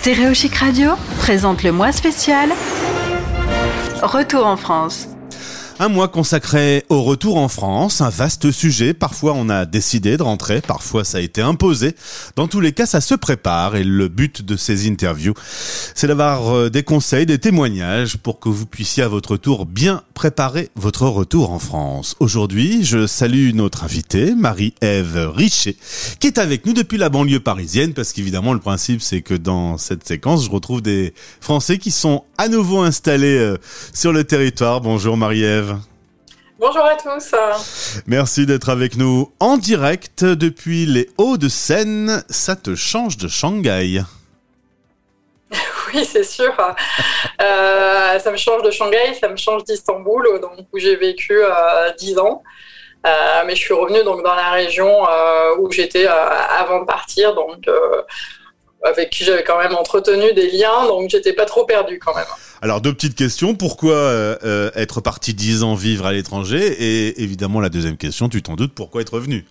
Stéréo Chic Radio présente le mois spécial Retour en France. Un mois consacré au retour en France, un vaste sujet. Parfois on a décidé de rentrer, parfois ça a été imposé. Dans tous les cas, ça se prépare et le but de ces interviews, c'est d'avoir euh, des conseils, des témoignages pour que vous puissiez à votre tour bien préparer votre retour en France. Aujourd'hui, je salue notre invitée, Marie-Ève Richet, qui est avec nous depuis la banlieue parisienne parce qu'évidemment le principe c'est que dans cette séquence, je retrouve des Français qui sont à nouveau installés euh, sur le territoire. Bonjour Marie-Ève. Bonjour à tous. Merci d'être avec nous en direct depuis les Hauts-de-Seine. Ça te change de Shanghai. Oui, c'est sûr. Euh, ça me change de Shanghai, ça me change d'Istanbul, où j'ai vécu euh, 10 ans. Euh, mais je suis revenue donc dans la région euh, où j'étais avant de partir, donc avec qui j'avais quand même entretenu des liens, donc j'étais pas trop perdue quand même. Alors deux petites questions. Pourquoi euh, euh, être parti dix ans vivre à l'étranger? Et évidemment la deuxième question, tu t'en doutes, pourquoi être revenu?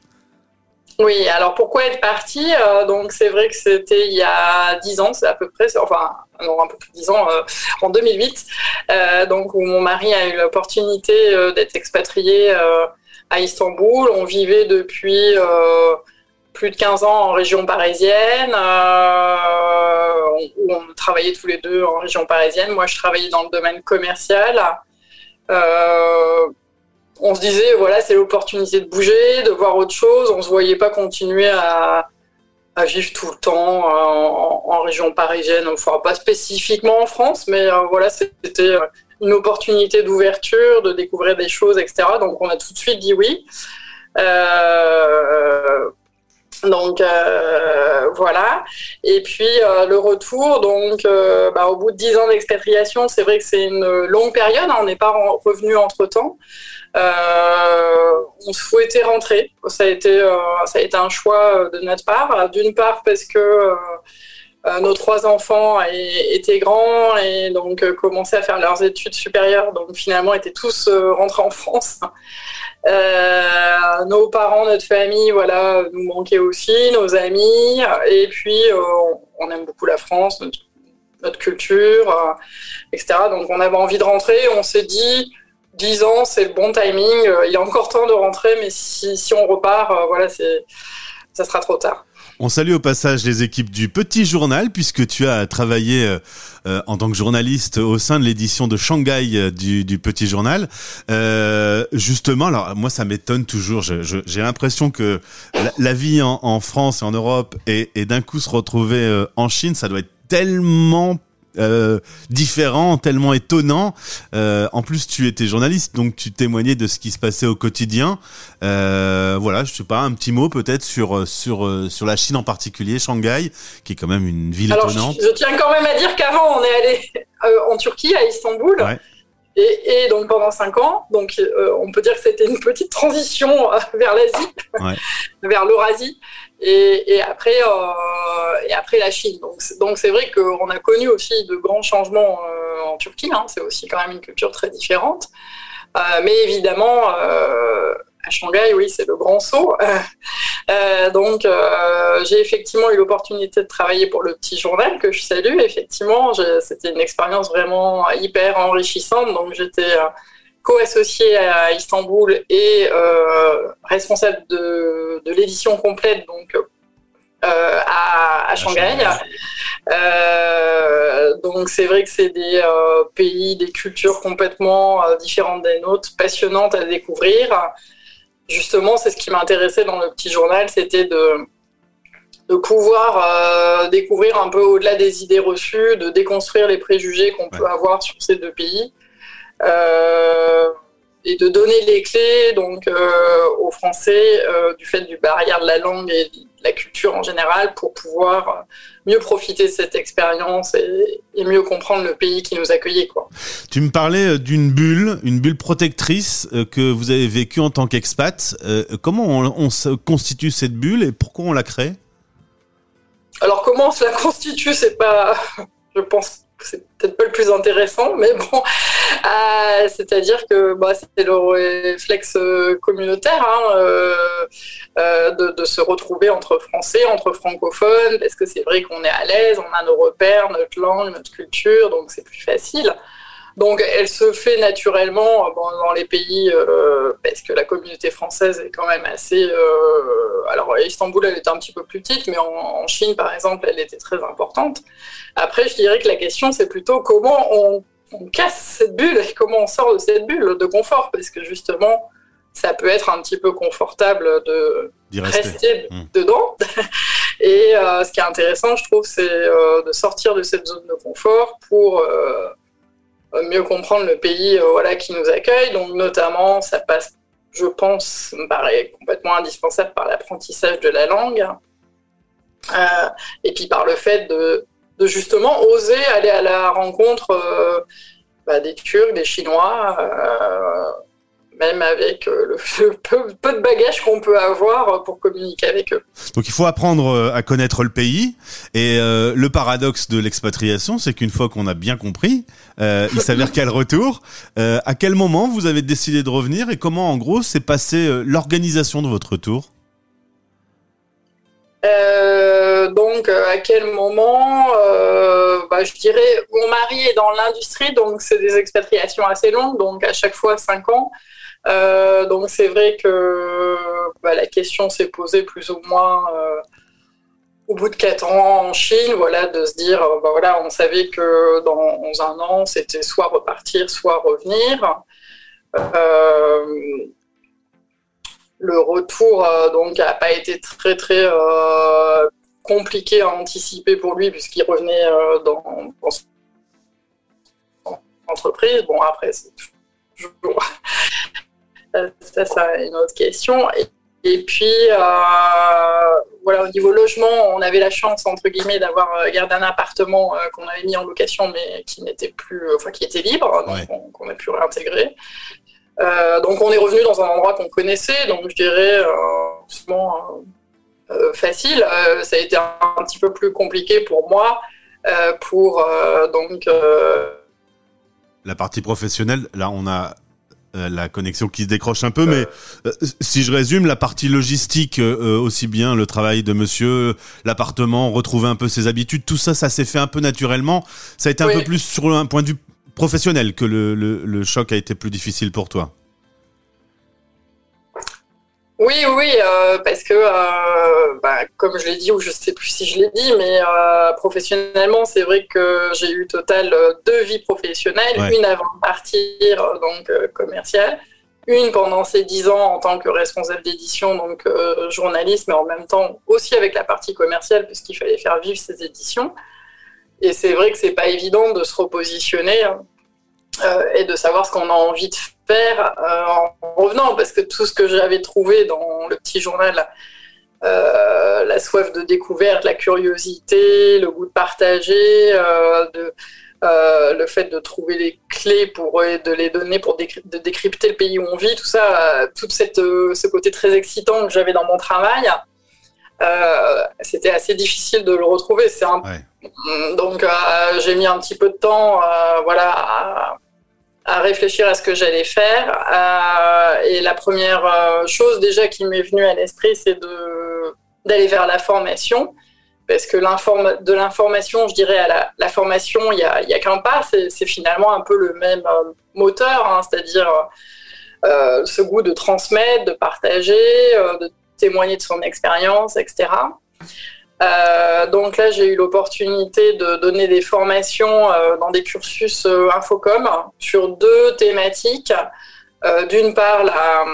Oui, alors pourquoi être parti? Euh, Donc c'est vrai que c'était il y a dix ans, c'est à peu près, enfin non un peu plus de dix ans, en 2008, donc où mon mari a eu l'opportunité d'être expatrié à Istanbul. On vivait depuis plus de 15 ans en région parisienne, euh, où on travaillait tous les deux en région parisienne. Moi, je travaillais dans le domaine commercial. Euh, on se disait, voilà, c'est l'opportunité de bouger, de voir autre chose. On ne se voyait pas continuer à, vivre tout le temps euh, en, région parisienne, enfin pas spécifiquement en France, mais voilà, c'était une opportunité d'ouverture, de découvrir des choses, etc. Donc on a tout de suite dit oui. Donc euh, voilà. Et puis euh, le retour, donc euh, bah, au bout de dix ans d'expatriation, c'est vrai que c'est une longue période. Hein, on n'est pas revenu entre temps. on souhaitait rentrer. Ça a été, ça a été un choix de notre part. D'une part parce que nos trois enfants étaient grands et donc commençaient à faire leurs études supérieures. Donc finalement, étaient tous rentrés en France. Euh, nos parents, notre famille, voilà, nous manquaient aussi, nos amis. Et puis, euh, on aime beaucoup la France, notre, culture, euh, etc. Donc, on avait envie de rentrer. On s'est dit, 10 ans, c'est le bon timing. il y a encore temps de rentrer, mais si, si on repart, voilà, c'est, ça sera trop tard. On salue au passage les équipes du Petit Journal puisque tu as travaillé euh, euh, en tant que journaliste au sein de l'édition de Shanghai euh, du, Petit Journal. justement, alors moi ça m'étonne toujours. J'ai l'impression que la, vie en, France et en Europe et, et d'un coup se retrouver en Chine, ça doit être tellement euh, différent, tellement étonnant. Euh, en plus, tu étais journaliste, donc tu témoignais de ce qui se passait au quotidien. Euh, voilà, je sais pas, un petit mot peut-être sur sur sur la Chine en particulier, Shanghai, qui est quand même une ville étonnante. Je, tiens quand même à dire qu'avant, on est allé en Turquie, à Istanbul. Et, donc pendant cinq ans, donc on peut dire que c'était une petite transition vers l'Asie, vers l'Eurasie et, après, euh, et après la Chine. Donc c'est vrai qu'on a connu aussi de grands changements euh, en Turquie. Hein. c'est aussi quand même une culture très différente. Euh, mais évidemment, à Shanghai, oui, c'est le grand saut. donc j'ai effectivement eu l'opportunité de travailler pour le petit journal que je salue. Effectivement, c'était une expérience vraiment hyper enrichissante. Donc j'étais co-associé à Istanbul et euh, responsable de, l'édition complète donc euh, à, Shanghai. Euh, donc c'est vrai que c'est des pays, des cultures complètement différentes des nôtres, passionnantes à découvrir. Justement, c'est ce qui m'intéressait dans le petit journal, c'était de de pouvoir découvrir un peu au-delà des idées reçues, de déconstruire les préjugés qu'on peut avoir sur ces deux pays. Euh, et de donner les clés donc euh, aux Français euh, du fait du barrière de la langue et la culture en général pour pouvoir mieux profiter de cette expérience et, mieux comprendre le pays qui nous accueillait. Quoi. Tu me parlais d'une bulle, une bulle protectrice que vous avez vécue en tant qu'expat. comment on, on, se constitue cette bulle et pourquoi on la crée? Alors comment on se la constitue, c'est pas, je pense c'est peut-être pas le plus intéressant, mais bon, euh, c'est-à-dire que bah, c'est le réflexe communautaire hein, euh, euh, de, se retrouver entre Français, entre francophones, parce que c'est vrai qu'on est à l'aise, on a nos repères, notre langue, notre culture, donc c'est plus facile. Donc elle se fait naturellement euh, dans les pays, euh, parce que la communauté française est quand même assez... Euh, alors Istanbul, elle était un petit peu plus petite, mais en, Chine, par exemple, elle était très importante. Après, je dirais que la question, c'est plutôt comment on, casse cette bulle et comment on sort de cette bulle de confort, parce que justement, ça peut être un petit peu confortable de rester, mmh. dedans. Et ce qui est intéressant, je trouve, c'est de sortir de cette zone de confort pour mieux comprendre le pays euh, voilà, qui nous accueille. Donc, notamment, ça passe, je pense, me paraît complètement indispensable par l'apprentissage de la langue. Euh, et puis par le fait de, de, justement oser aller à la rencontre euh, bah, des Turcs, des Chinois, même avec euh, le, peu, de bagages qu'on peut avoir pour communiquer avec eux. Donc il faut apprendre euh, à connaître le pays. Et euh, le paradoxe de l'expatriation, c'est qu'une fois qu'on a bien compris, il s'avère qu'à le retour, à quel moment vous avez décidé de revenir et comment en gros s'est passée l'organisation de votre retour? Donc, à quel moment bah, Je dirais, mon mari est dans l'industrie, donc c'est des expatriations assez longues, donc à chaque fois 5 ans. Euh, donc c'est vrai que bah, la question s'est posée plus ou moins euh, au bout de quatre ans en Chine, voilà, de se dire, euh, bah, voilà, on savait que dans un an, c'était soit repartir, soit revenir. le retour n'a pas été très très compliqué à anticiper pour lui puisqu'il revenait dans, dans son entreprise. Bon après c'est toujours ça, c'est une autre question. Et, puis, euh, voilà, au niveau logement, on avait la chance, entre guillemets, d'avoir euh, gardé un appartement euh, qu'on avait mis en location, mais qui n'était plus, enfin, qui était libre, donc qu'on a pu réintégrer. donc, on est revenu dans un endroit qu'on connaissait, donc je dirais, justement, facile. ça a été un, petit peu plus compliqué pour moi, pour, donc... la partie professionnelle, là, on a euh, la connexion qui se décroche un peu, mais euh, si je résume, la partie logistique, euh, aussi bien le travail de monsieur, l'appartement, retrouver un peu ses habitudes, tout ça, ça s'est fait un peu naturellement. Ça a été un peu plus sur un point de vue professionnel que le choc a été plus difficile pour toi. Oui, oui, euh, parce que, euh, bah, comme je l'ai dit, ou je ne sais plus si je l'ai dit, mais euh, professionnellement, c'est vrai que j'ai eu total deux vies professionnelles, une avant de partir, donc commerciale, une pendant ces dix ans en tant que responsable d'édition, donc journaliste, mais en même temps aussi avec la partie commerciale, puisqu'il fallait faire vivre ces éditions. Et c'est vrai que c'est pas évident de se repositionner et de savoir ce qu'on a envie de faire euh, en revenant, parce que tout ce que j'avais trouvé dans le petit journal, euh, la soif de découverte, la curiosité, le goût de partager, euh, de, le fait de trouver les clés pour de les donner pour de décrypter le pays où on vit, tout ça, tout cette, ce côté très excitant que j'avais dans mon travail, c'était assez difficile de le retrouver. C'est un... Donc j'ai mis un petit peu de temps, voilà. À, à réfléchir à ce que j'allais faire. Euh, et la première euh, chose déjà qui m'est venue à l'esprit, c'est d'aller vers la formation. Parce que de l'information, je dirais, à la, formation, il n'y a, a qu'un pas. C'est, finalement un peu le même euh, moteur, hein, c'est-à-dire ce goût de transmettre, de partager, de témoigner de son expérience, etc. Euh, donc là, j'ai eu l'opportunité de donner des formations euh, dans des cursus euh, Infocom sur deux thématiques. D'une part, la,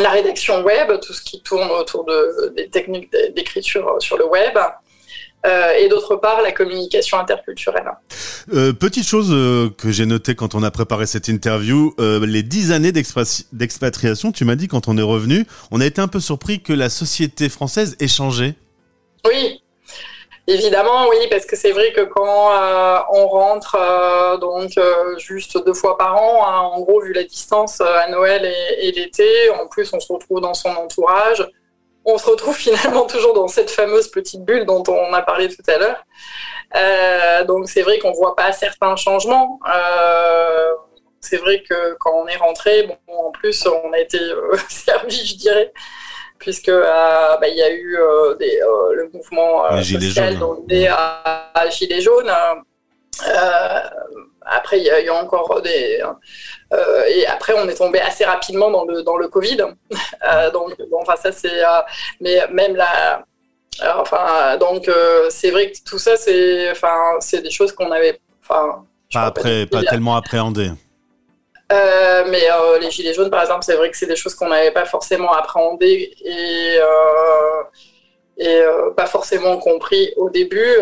la, rédaction web, tout ce qui tourne autour de, des techniques d'écriture sur le web. et d'autre part, la communication interculturelle. petite chose que j'ai notée quand on a préparé cette interview, les dix années d'expatriation, tu m'as dit quand on est revenu, on a été un peu surpris que la société française ait changé. Oui, Évidemment, oui, parce que c'est vrai que quand euh, on rentre euh, donc euh, juste deux fois par an, hein, en gros, vu la distance à Noël et, l'été, en plus on se retrouve dans son entourage. on se retrouve finalement toujours dans cette fameuse petite bulle dont on a parlé tout à l'heure. Donc c'est vrai qu'on voit pas certains changements. C'est vrai que quand on est rentré, bon, en plus on a été servi, je dirais, puisque bah, il y a eu des, le mouvement social donc des gilets jaunes. après, il y a eu encore des. et après, on est tombé assez rapidement dans le, dans le Covid. donc, bon, enfin, ça, c'est. mais même la, enfin, donc euh, c'est vrai que tout ça, c'est, enfin, c'est des choses qu'on avait, enfin, pas après, pas tellement appréhendé. Euh, mais euh, les gilets jaunes, par exemple, c'est vrai que c'est des choses qu'on n'avait pas forcément appréhendées et, et pas forcément compris au début,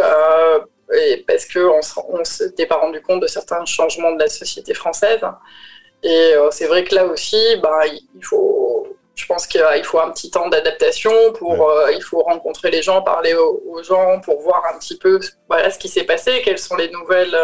et parce qu'on on s'était pas rendu compte de certains changements de la société française. Et c'est vrai que là aussi, bah, il faut je pense qu'il faut un petit temps d'adaptation pour euh, il faut rencontrer les gens, parler aux, gens pour voir un petit peu voilà ce qui s'est passé, quelles sont les nouvelles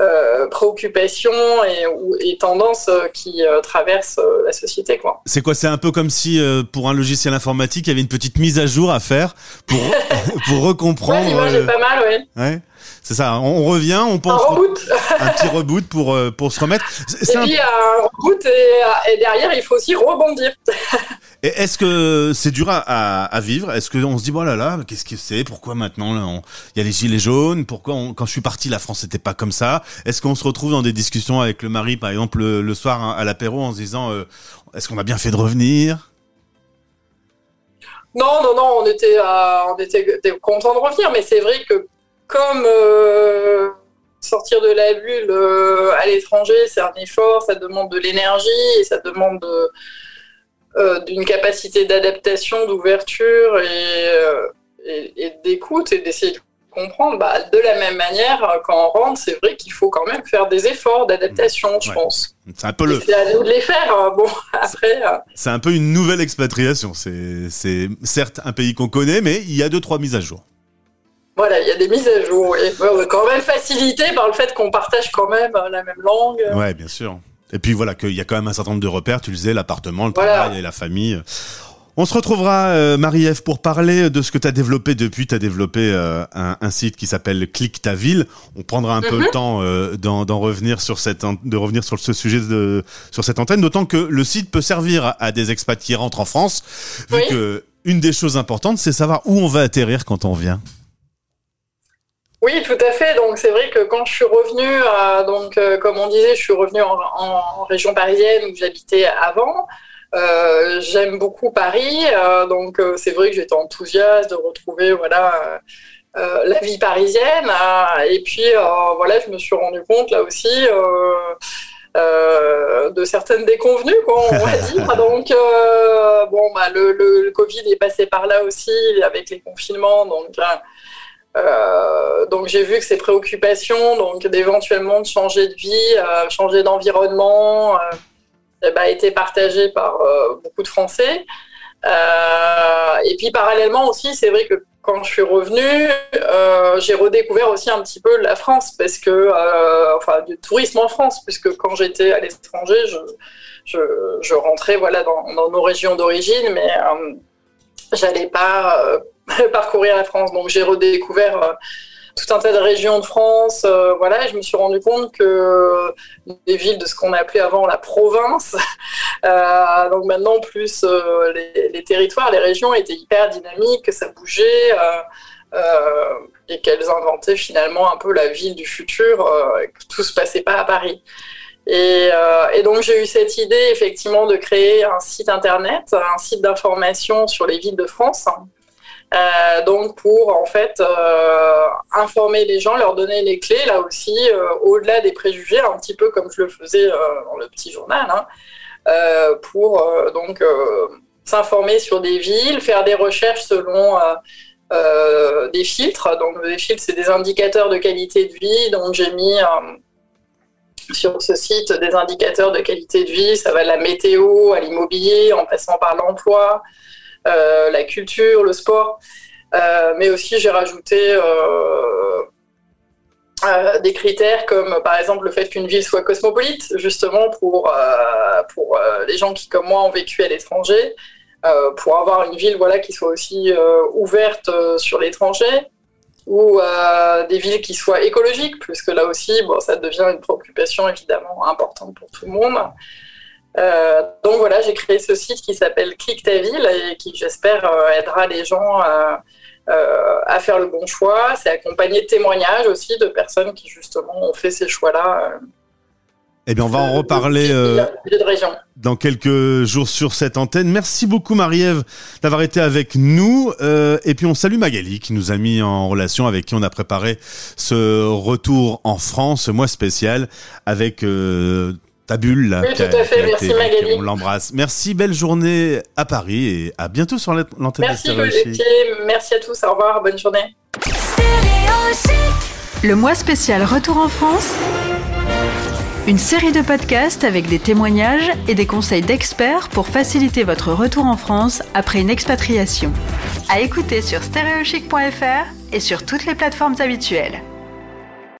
euh, euh, préoccupations et, et tendances qui traversent la société quoi. C'est quoi C'est un peu comme si pour un logiciel informatique, il y avait une petite mise à jour à faire pour pour recomprendre. Ouais, l'image est pas mal, oui. Ouais. C'est ça. On, revient, on pense. Un reboot. un petit reboot pour euh, pour se remettre. Et puis un... reboot et, derrière il faut aussi rebondir. et est-ce que c'est dur à, à, vivre? Est-ce qu'on se dit voilà là, qu'est-ce que c'est? Pourquoi maintenant il y a les gilets jaunes? Pourquoi quand je suis parti la France c'était pas comme ça? Est-ce qu'on se retrouve dans des discussions avec le mari par exemple le, soir hein, à l'apéro en se disant euh, est-ce qu'on a bien fait de revenir? Non, non, non, on était, euh, on était content de revenir, mais c'est vrai que comme euh, sortir de la bulle euh, à l'étranger, c'est un effort, ça demande de l'énergie et ça demande euh, d'une capacité d'adaptation, d'ouverture et, d'écoute et d'essayer de comprendre. Bah, de la même manière, quand on rentre, c'est vrai qu'il faut quand même faire des efforts d'adaptation, je pense. C'est un peu le. C'est à nous de les faire. Hein. Bon, après. C'est un peu une nouvelle expatriation. C'est certes un pays qu'on connaît, mais il y a deux trois mises à jour. Voilà, il y a des mises à jour. Et quand même facilité par le fait qu'on partage quand même euh, la même langue. Ouais, bien sûr. Et puis voilà, qu'il y a quand même un certain nombre de repères. Tu le disais, l'appartement, le travail et la famille. On se retrouvera, euh, Marie-Ève, pour parler de ce que tu as développé depuis. Tu as développé euh, un, site qui s'appelle Clique ta ville. On prendra un peu le mhm. temps d'en revenir sur cette, de revenir sur ce sujet de, sur cette antenne, d'autant que le site peut servir à des expats qui rentrent en France, vu que une des choses importantes, c'est savoir où on va atterrir quand on vient. Oui, tout à fait. Donc c'est vrai que quand je suis revenue, euh, donc euh, comme on disait, je suis revenue en, région parisienne où j'habitais avant. Euh, j'aime beaucoup Paris, donc c'est vrai que j'étais enthousiaste de retrouver voilà la vie parisienne. et puis voilà, je me suis rendu compte là aussi. de certaines déconvenues, quoi, on va dire. Donc, bon, bah, le, le, Covid est passé par là aussi avec les confinements. Donc, euh, donc j'ai vu que ces préoccupations, donc d'éventuellement de changer de vie, euh, changer d'environnement, euh, ben, étaient partagées par beaucoup de Français. et puis parallèlement aussi, c'est vrai que quand je suis revenue, j'ai redécouvert aussi un petit peu la France, parce que, enfin, du tourisme en France, puisque quand j'étais à l'étranger, je, je, rentrais voilà dans nos régions d'origine, mais j'allais pas parcourir la France. Donc j'ai redécouvert euh, tout un tas de régions de France. Euh, voilà, et je me suis rendu compte que les villes de ce qu'on appelait avant la province, euh, donc maintenant plus les, territoires, les régions étaient hyper dynamiques, que ça bougeait. et qu'elles inventaient finalement un peu la ville du futur, que tout se passait pas à Paris. Et, et donc j'ai eu cette idée effectivement de créer un site internet, un site d'information sur les villes de France, euh, donc pour en fait euh, informer les gens, leur donner les clés, là aussi, euh, au-delà des préjugés, un petit peu comme je le faisais dans le petit journal, hein, pour donc s'informer sur des villes, faire des recherches selon des filtres. Donc des filtres, c'est des indicateurs de qualité de vie. Donc j'ai mis sur ce site des indicateurs de qualité de vie. Ça va de la météo à l'immobilier, en passant par l'emploi, la culture, le sport. Euh, mais aussi, j'ai rajouté euh, des critères comme par exemple le fait qu'une ville soit cosmopolite, justement pour, pour les gens qui, comme moi, ont vécu à l'étranger. pour avoir une ville voilà, qui soit aussi ouverte sur l'étranger ou des villes qui soient écologiques, puisque là aussi, bon, ça devient une préoccupation évidemment importante pour tout le monde. Euh, donc voilà, j'ai créé ce site qui s'appelle Clique ta ville et qui, j'espère, euh, aidera les gens euh, à faire le bon choix. C'est accompagné de témoignages aussi de personnes qui justement ont fait ces choix-là. Eh bien, on va en reparler dans quelques jours sur cette antenne. Merci beaucoup, Marie-Ève, d'avoir été avec nous. et puis, on salue Magali, qui nous a mis en relation, avec qui on a préparé ce retour en France, ce mois spécial, avec ta bulle. oui, tout à fait. Merci Magali. On l'embrasse. Merci, belle journée à Paris et à bientôt sur l'antenne Merci Merci à tous. Au revoir. Bonne journée. Le mois spécial Retour en France. Une série de podcasts avec des témoignages et des conseils d'experts pour faciliter votre retour en France après une expatriation. À écouter sur stereochic.fr et sur toutes les plateformes habituelles.